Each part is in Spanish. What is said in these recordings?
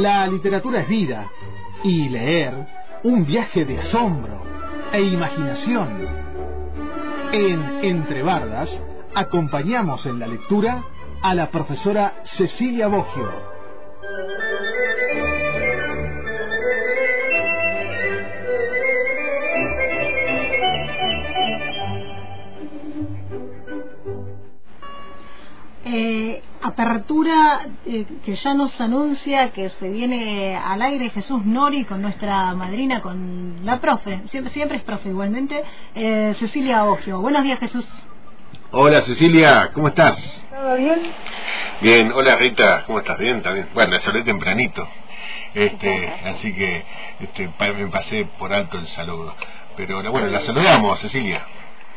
La literatura es vida y leer un viaje de asombro e imaginación. En Entre Bardas acompañamos en la lectura a la profesora Cecilia Boggio. Apertura eh, que ya nos anuncia que se viene al aire Jesús Nori con nuestra madrina, con la profe, siempre, siempre es profe igualmente, eh, Cecilia Ogio. Buenos días Jesús. Hola Cecilia, ¿cómo estás? ¿Todo bien? Bien, hola Rita, ¿cómo estás? Bien, también. Bueno, saludé tempranito, este, así que este, me pasé por alto el saludo. Pero bueno, la saludamos, Cecilia.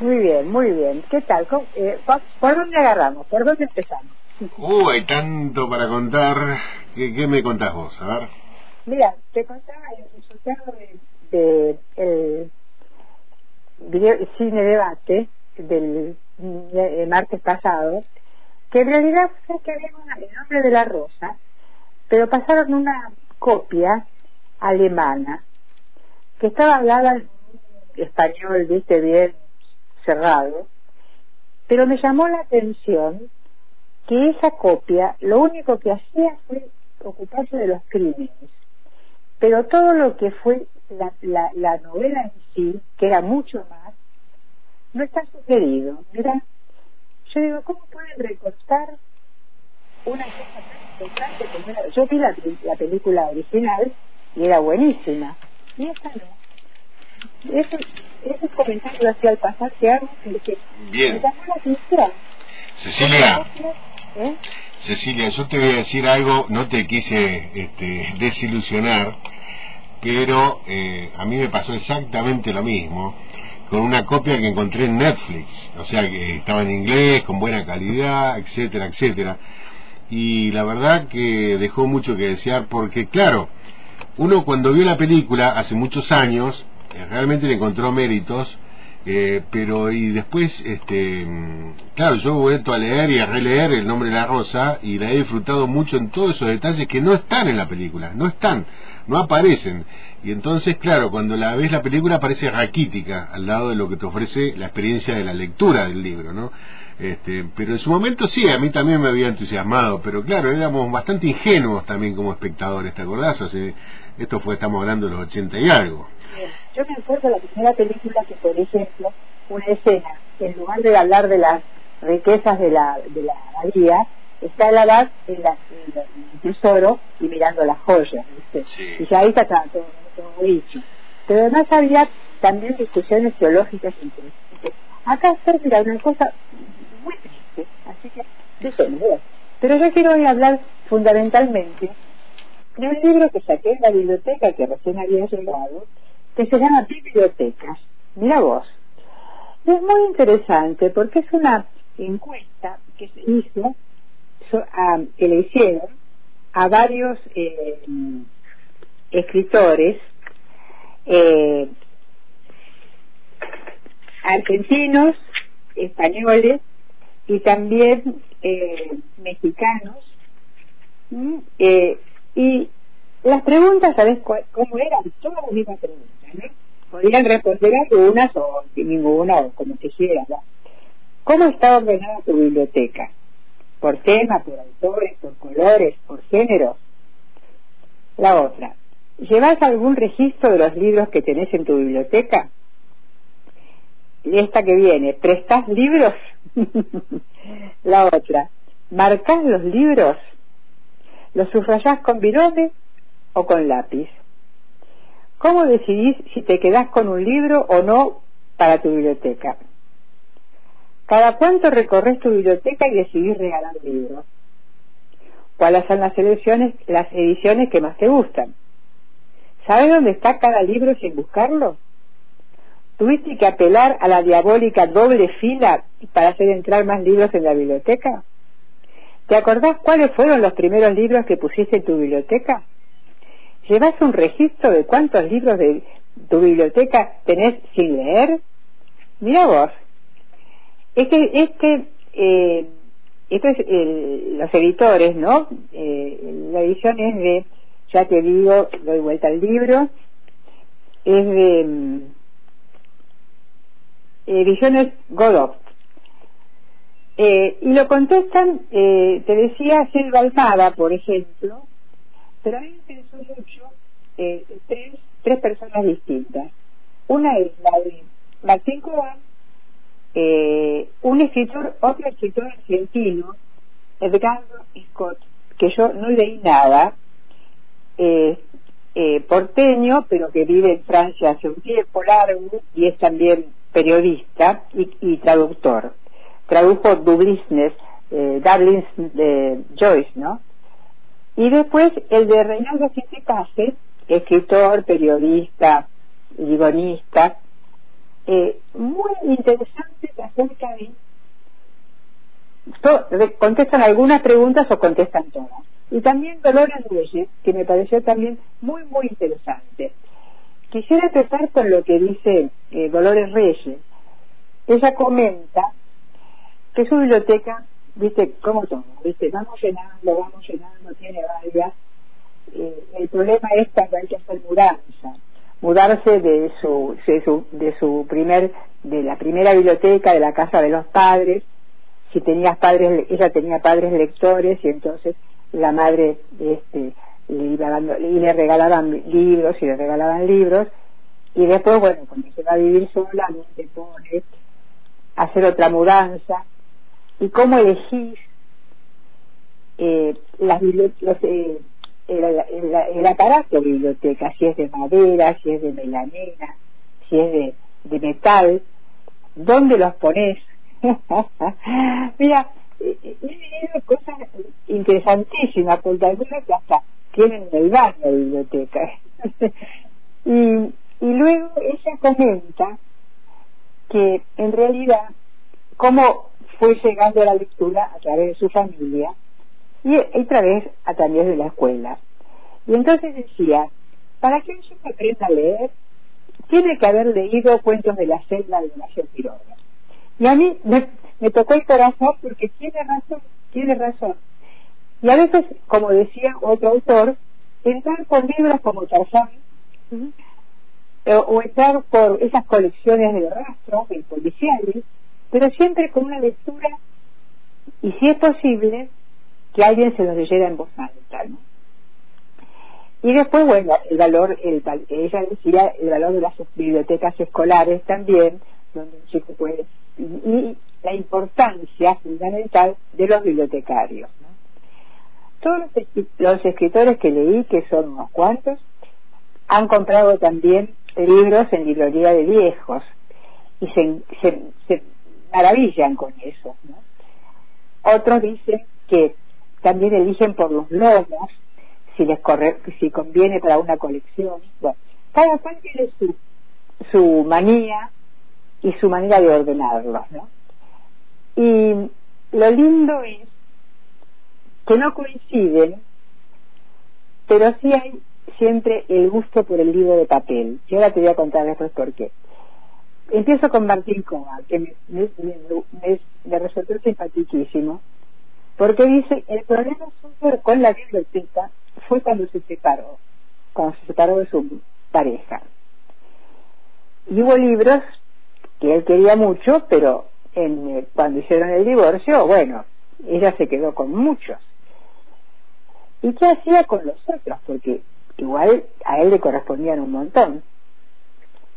Muy bien, muy bien. ¿Qué tal? Eh, ¿Por dónde agarramos? ¿Por dónde empezamos? Uh, hay tanto para contar. ¿Qué, me contás vos? A ver. Mira, te contaba el resultado de, video, cine debate del martes pasado, que en realidad fue que había el nombre de la rosa, pero pasaron una copia alemana que estaba hablada en español, viste bien, cerrado, pero me llamó la atención que esa copia lo único que hacía fue ocuparse de los crímenes, pero todo lo que fue la, la, novela en sí, que era mucho más, no está sugerido. Mira, yo digo, ¿cómo pueden recortar una cosa tan importante como Yo vi la, la película original y era buenísima, y esta no. Eso, ese comentario hacia el pasar que hago que Bien. me llamó la atención. Cecilia. ¿Eh? Cecilia, yo te voy a decir algo, no te quise este, desilusionar, pero eh, a mí me pasó exactamente lo mismo con una copia que encontré en Netflix, o sea que estaba en inglés, con buena calidad, etcétera, etcétera. Y la verdad que dejó mucho que desear porque, claro, uno cuando vio la película hace muchos años, eh, realmente le encontró méritos, eh, pero y después, este, claro, yo he vuelto a leer y a releer El nombre de la rosa y la he disfrutado mucho en todos esos detalles que no están en la película, no están, no aparecen. Y entonces, claro, cuando la ves la película parece raquítica al lado de lo que te ofrece la experiencia de la lectura del libro, ¿no? Este, pero en su momento sí, a mí también me había entusiasmado, pero claro, éramos bastante ingenuos también como espectadores, ¿te acordás? O esto fue, estamos hablando de los ochenta y algo. Yo me acuerdo de la primera película que, por ejemplo, una escena, en lugar de hablar de las riquezas de la, de la abadía, está la edad en, la, el tesoro y mirando las joyas, Y ya ahí está todo, todo dicho. Pero además había también discusiones teológicas. Acá se mira una cosa muy triste, así que Pero yo quiero hoy hablar fundamentalmente de un libro que saqué en la biblioteca que recién había llegado, que se llama Bibliotecas. Mira vos. Es muy interesante porque es una encuesta que se hizo, que le hicieron a varios eh, escritores eh, argentinos, españoles y también eh, mexicanos. y las preguntas, ¿sabes cómo eran? Todas las mismas preguntas, ¿no? Podían responder algunas o ninguna, o como quisieran. ¿no? ¿Cómo está ordenada tu biblioteca? ¿Por tema, por autores, por colores, por género? La otra, ¿llevas algún registro de los libros que tenés en tu biblioteca? Y esta que viene, ¿prestás libros? La otra, ¿marcás los libros? ¿Los subrayás con birones o con lápiz. ¿Cómo decidís si te quedás con un libro o no para tu biblioteca? ¿Cada cuánto recorres tu biblioteca y decidís regalar libros? ¿Cuáles son las ediciones, las ediciones que más te gustan? ¿Sabes dónde está cada libro sin buscarlo? ¿Tuviste que apelar a la diabólica doble fila para hacer entrar más libros en la biblioteca? ¿Te acordás cuáles fueron los primeros libros que pusiste en tu biblioteca? ¿Llevas un registro de cuántos libros de tu biblioteca tenés sin leer? Mira vos. Este, este, eh, esto es los editores, ¿no? Eh, la edición es de ya te digo, doy vuelta al libro, es de mm, Ediciones Godot. Eh, y lo contestan, eh, te decía, Selva Almada, por ejemplo, pero a mí me interesó mucho eh, tres, tres personas distintas. Una es la de Martín Cobán, eh, un escritor, otro escritor argentino, Edgardo Scott, que yo no leí nada, eh, eh, porteño, pero que vive en Francia hace un tiempo largo y es también periodista y, traductor. Tradujo Dublisnes, eh, de Joyce, ¿no? Y después el de Reinaldo Case, escritor, periodista, guionista, eh, muy interesante acerca de contestan algunas preguntas o contestan todas. Y también Dolores Reyes, que me pareció también muy, muy interesante. Quisiera empezar con lo que dice eh, Dolores Reyes. Ella comenta que su biblioteca, viste, como todo, viste, vamos llenando, vamos llenando, tiene varias. Eh, el problema es cuando hay que hacer mudanza mudarse de su, de su, de su primer, de la primera biblioteca de la casa de los padres, si tenías padres, ella tenía padres lectores y entonces la madre este, le, iba dando, y le regalaban libros y le regalaban libros y después, bueno, cuando se va a vivir sola, no te pone hacer otra mudanza y cómo elegís eh, las los, eh, el, aparato de biblioteca, si es de madera, si es de melanina, si es de, de metal, ¿dónde los pones? Mira, he leído cosas interesantísimas, porque algunas que hasta tienen en el baño de biblioteca. y, y luego ella comenta que en realidad cómo fue llegando a la lectura a través de su familia y otra vez a través de la escuela. Y entonces decía, para que uno aprenda a leer, tiene que haber leído cuentos de la selva de Ignacio Quiroga. Y a mí me, tocó el corazón porque tiene razón, tiene razón. Y a veces, como decía otro autor, entrar por libros como Tarzán, o, entrar por esas colecciones de rastros, de policiales, pero siempre con una lectura, y si es posible, que alguien se los leyera en voz alta, ¿no? Y después, bueno, el valor, el, ella decía el valor de las bibliotecas escolares también, donde un chico puede, y, la importancia fundamental de los bibliotecarios. Todos los, escritores que leí, que son unos cuantos, han comprado también libros en librería de viejos y se maravillan con eso. ¿no? Otros dicen que también eligen por los lomos si les corre, si conviene para una colección. Bueno, cada cual tiene su, su manía y su manera de ordenarlos, ¿no? Y lo lindo es que no coinciden, pero sí hay siempre el gusto por el libro de papel. Yo ahora te voy a contar después por qué. Empiezo con Martín Coma, que me, me, me, me resultó simpaticísimo porque dice, el problema suyo con la biblioteca fue cuando se separó, cuando se separó de su pareja. Y hubo libros que él quería mucho, pero en, eh, cuando hicieron el divorcio, bueno, ella se quedó con muchos. ¿Y qué hacía con los otros? Porque igual a él le correspondían un montón.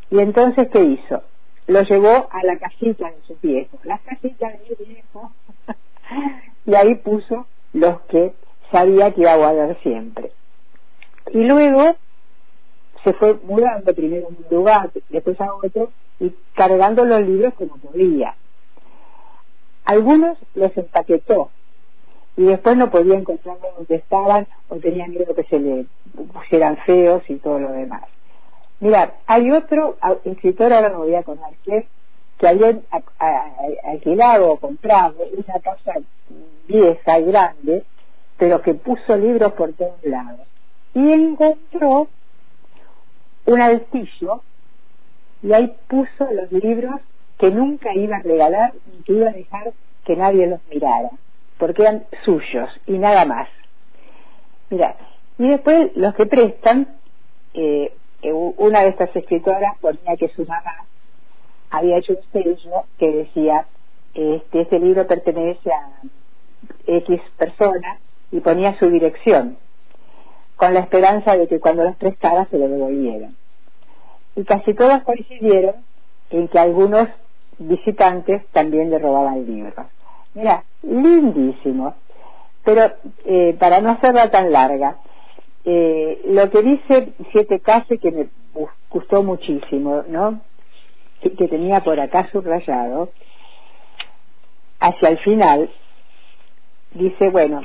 Y entonces, ¿qué hizo? Lo llevó a la casita de sus viejos. Las casitas de mi viejo y ahí puso los que sabía que iba a guardar siempre. Y luego se fue mudando primero a un lugar, después a otro, y cargando los libros como podía. Algunos los empaquetó y después no podía encontrarlos donde estaban o tenía miedo que se le pusieran feos y todo lo demás. Mira, hay otro escritor, ahora no voy a contar quién, que habían alquilado o comprado una casa vieja y grande, pero que puso libros por todos lados. Y encontró un altillo y ahí puso los libros que nunca iba a regalar ni que iba a dejar que nadie los mirara, porque eran suyos y nada más. Mira, Y después los que prestan, eh, una de estas escritoras ponía que su mamá había hecho un sello que decía, este, este libro pertenece a X persona y ponía su dirección, con la esperanza de que cuando los prestara se lo devolvieran. Y casi todas coincidieron en que algunos visitantes también le robaban libros. Mira, lindísimo. Pero eh, para no hacerla tan larga, eh, lo que dice Siete Cases que me gustó muchísimo, ¿no? Que, que tenía por acá subrayado, hacia el final, dice, bueno,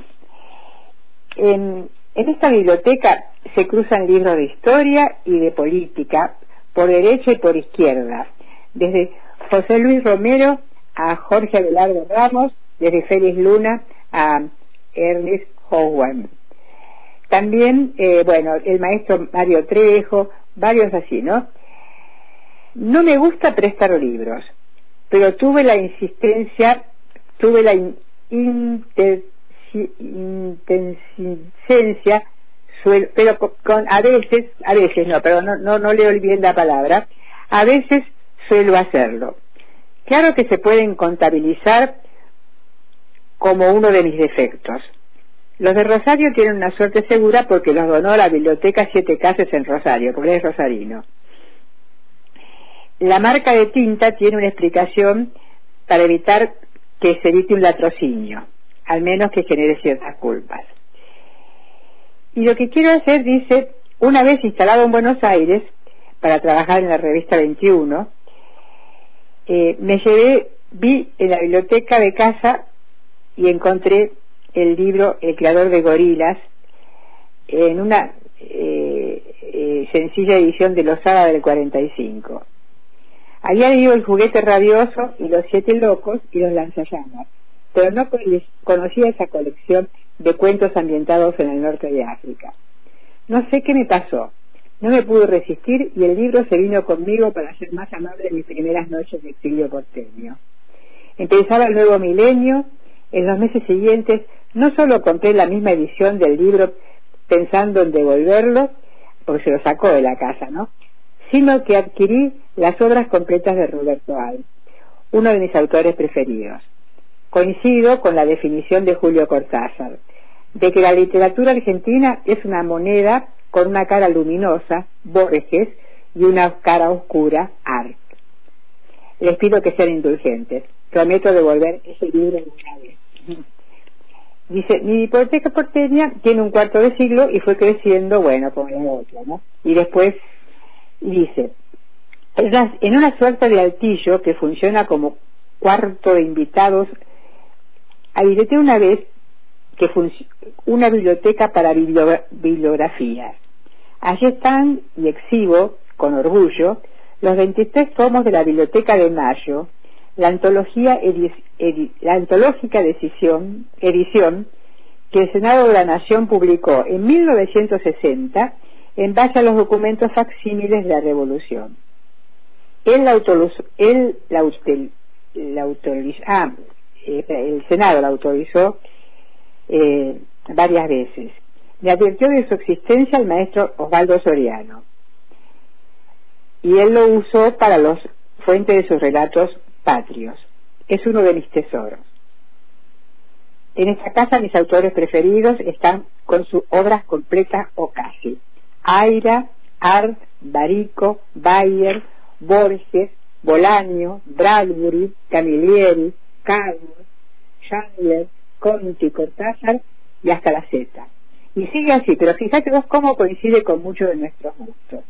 en, en esta biblioteca se cruzan libros de historia y de política por derecha y por izquierda, desde José Luis Romero a Jorge Abelardo Ramos, desde Félix Luna a Ernest Howard. También, eh, bueno, el maestro Mario Trejo, varios así, ¿no? No me gusta prestar libros, pero tuve la insistencia, tuve la intensicencia, pero a veces, a veces no, pero no, no, no leo bien la palabra, a veces suelo hacerlo. Claro que se pueden contabilizar como uno de mis defectos. Los de Rosario tienen una suerte segura porque los donó la biblioteca Siete Casas en Rosario, porque es rosarino. La marca de tinta tiene una explicación para evitar que se evite un latrocinio, al menos que genere ciertas culpas. Y lo que quiero hacer, dice, una vez instalado en Buenos Aires, para trabajar en la revista 21, eh, me llevé, vi en la biblioteca de casa y encontré el libro El creador de gorilas en una eh, eh, sencilla edición de Losada del 45. Había leído El juguete rabioso y Los siete locos y Los lanzallamas, pero no conocía esa colección de cuentos ambientados en el norte de África. No sé qué me pasó, no me pude resistir y el libro se vino conmigo para ser más amable en mis primeras noches de exilio porteño. Empezaba el nuevo milenio, en los meses siguientes no solo compré la misma edición del libro pensando en devolverlo, porque se lo sacó de la casa, ¿no? Sino que adquirí las obras completas de Roberto Al, uno de mis autores preferidos. Coincido con la definición de Julio Cortázar, de que la literatura argentina es una moneda con una cara luminosa, Borges, y una cara oscura, Art. Les pido que sean indulgentes. Prometo devolver ese libro una vez. Dice, mi biblioteca porteña tiene un cuarto de siglo y fue creciendo, bueno, como la otra, ¿no? Y después dice, en una suerte de altillo que funciona como cuarto de invitados, habilité una vez que una biblioteca para bibliografías. Allí están, y exhibo con orgullo, los 23 tomos de la Biblioteca de Mayo, la, antología la antológica decisión, edición que el Senado de la Nación publicó en 1960 en base a los documentos facsímiles de la Revolución. Él la el Senado la autorizó eh, varias veces. Le advirtió de su existencia el maestro Osvaldo Soriano. Y él lo usó para los fuentes de sus relatos patrios. Es uno de mis tesoros. En esta casa mis autores preferidos están con sus obras completas o casi. Aira, Art, Barico, Bayer, Borges, Bolaño, Bradbury, Camilleri, Carlos, Chandler, Conti, Cortázar y hasta la Z. Y sigue así, pero fíjate vos cómo coincide con muchos de nuestros gustos.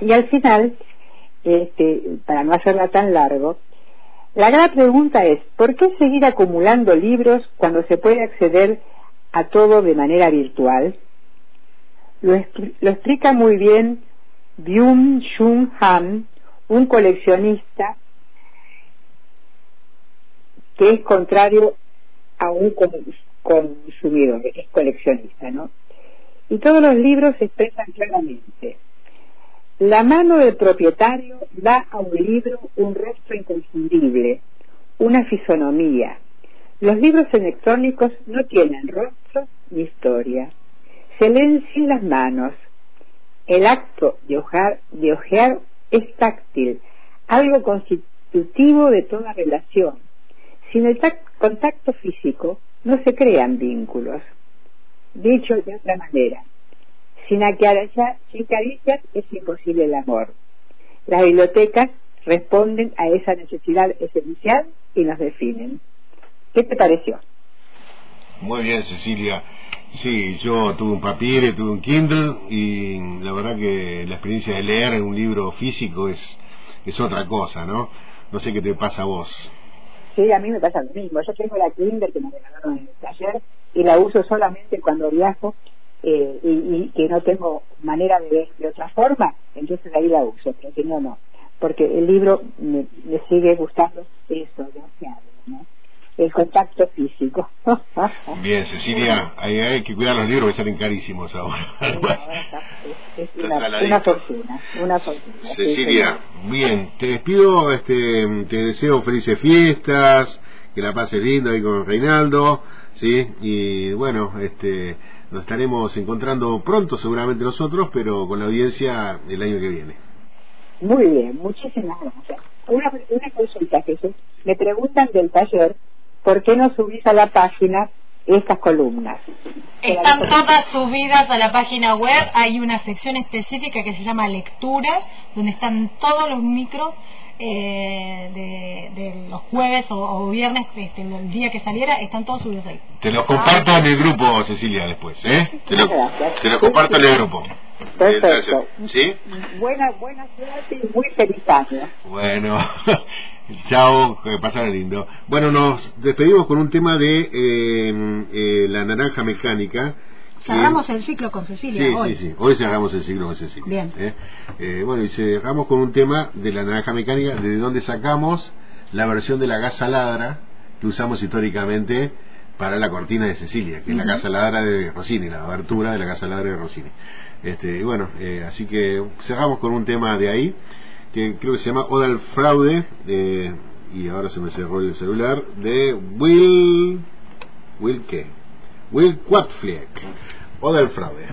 Y al final, este, para no hacerla tan largo, la gran pregunta es, ¿por qué seguir acumulando libros cuando se puede acceder a todo de manera virtual? Lo, explica muy bien Byung Shun Han, un coleccionista que es contrario a un consumidor, es coleccionista, ¿no? Y todos los libros expresan claramente. La mano del propietario da a un libro un rostro inconfundible, una fisonomía. Los libros electrónicos no tienen rostro ni historia. se leen sin las manos. El acto de ojear, de ojear es táctil, algo constitutivo de toda relación. Sin el contacto físico no se crean vínculos. Dicho de otra manera, sin, sin caricias es imposible el amor. Las bibliotecas responden a esa necesidad esencial y nos definen. ¿Qué te pareció? Muy bien, Cecilia. Sí, yo tuve un papiro, tuve un Kindle y la verdad que la experiencia de leer un libro físico es, es otra cosa, ¿no? No sé qué te pasa a vos. Sí, a mí me pasa lo mismo. Yo tengo la Kindle que me regalaron en el taller y la uso solamente cuando viajo eh, y, que no tengo manera de ver de otra forma, entonces ahí la uso, pero si no, no. Porque el libro me, sigue gustando eso, ¿no? el contacto físico. Bien, Cecilia, hay, que cuidar los libros que salen carísimos ahora. es, una, fortuna, una fortuna. Cecilia, bien, te despido, este, te deseo felices fiestas, que la pases lindo ahí con Reinaldo, sí, y bueno, este, nos estaremos encontrando pronto, seguramente nosotros, pero con la audiencia el año que viene. Muy bien, muchísimas gracias. Una, una consulta, Jesús. Me preguntan del taller ¿por qué no subís a la página estas columnas? Están todas subidas a la página web, hay una sección específica que se llama lecturas, donde están todos los micros eh, de, los jueves o, viernes, este, el día que saliera, están todos subidos ahí. Te los comparto en el grupo, Cecilia, después, ¿eh? Te lo, te lo comparto en el grupo. Perfecto. ¿Sí? Buena, buena suerte y muy feliz año. Bueno, chao, que pasaron lindo. Bueno, nos despedimos con un tema de eh, eh, la naranja mecánica. Cerramos el ciclo con Cecilia sí, hoy. Sí, sí, hoy cerramos el ciclo con Cecilia. Bien. ¿eh? Eh, bueno, y cerramos con un tema de la naranja mecánica, de donde sacamos la versión de la gasa ladra que usamos históricamente para la cortina de Cecilia, que es la casa ladra de Rossini, la abertura de la casa ladra de Rossini. Este, y bueno, eh, así que cerramos con un tema de ahí, que creo que se llama Oda al Fraude, y ahora se me cerró el celular, de Will... ¿Will qué? Will Quatfleck. Oda al Fraude.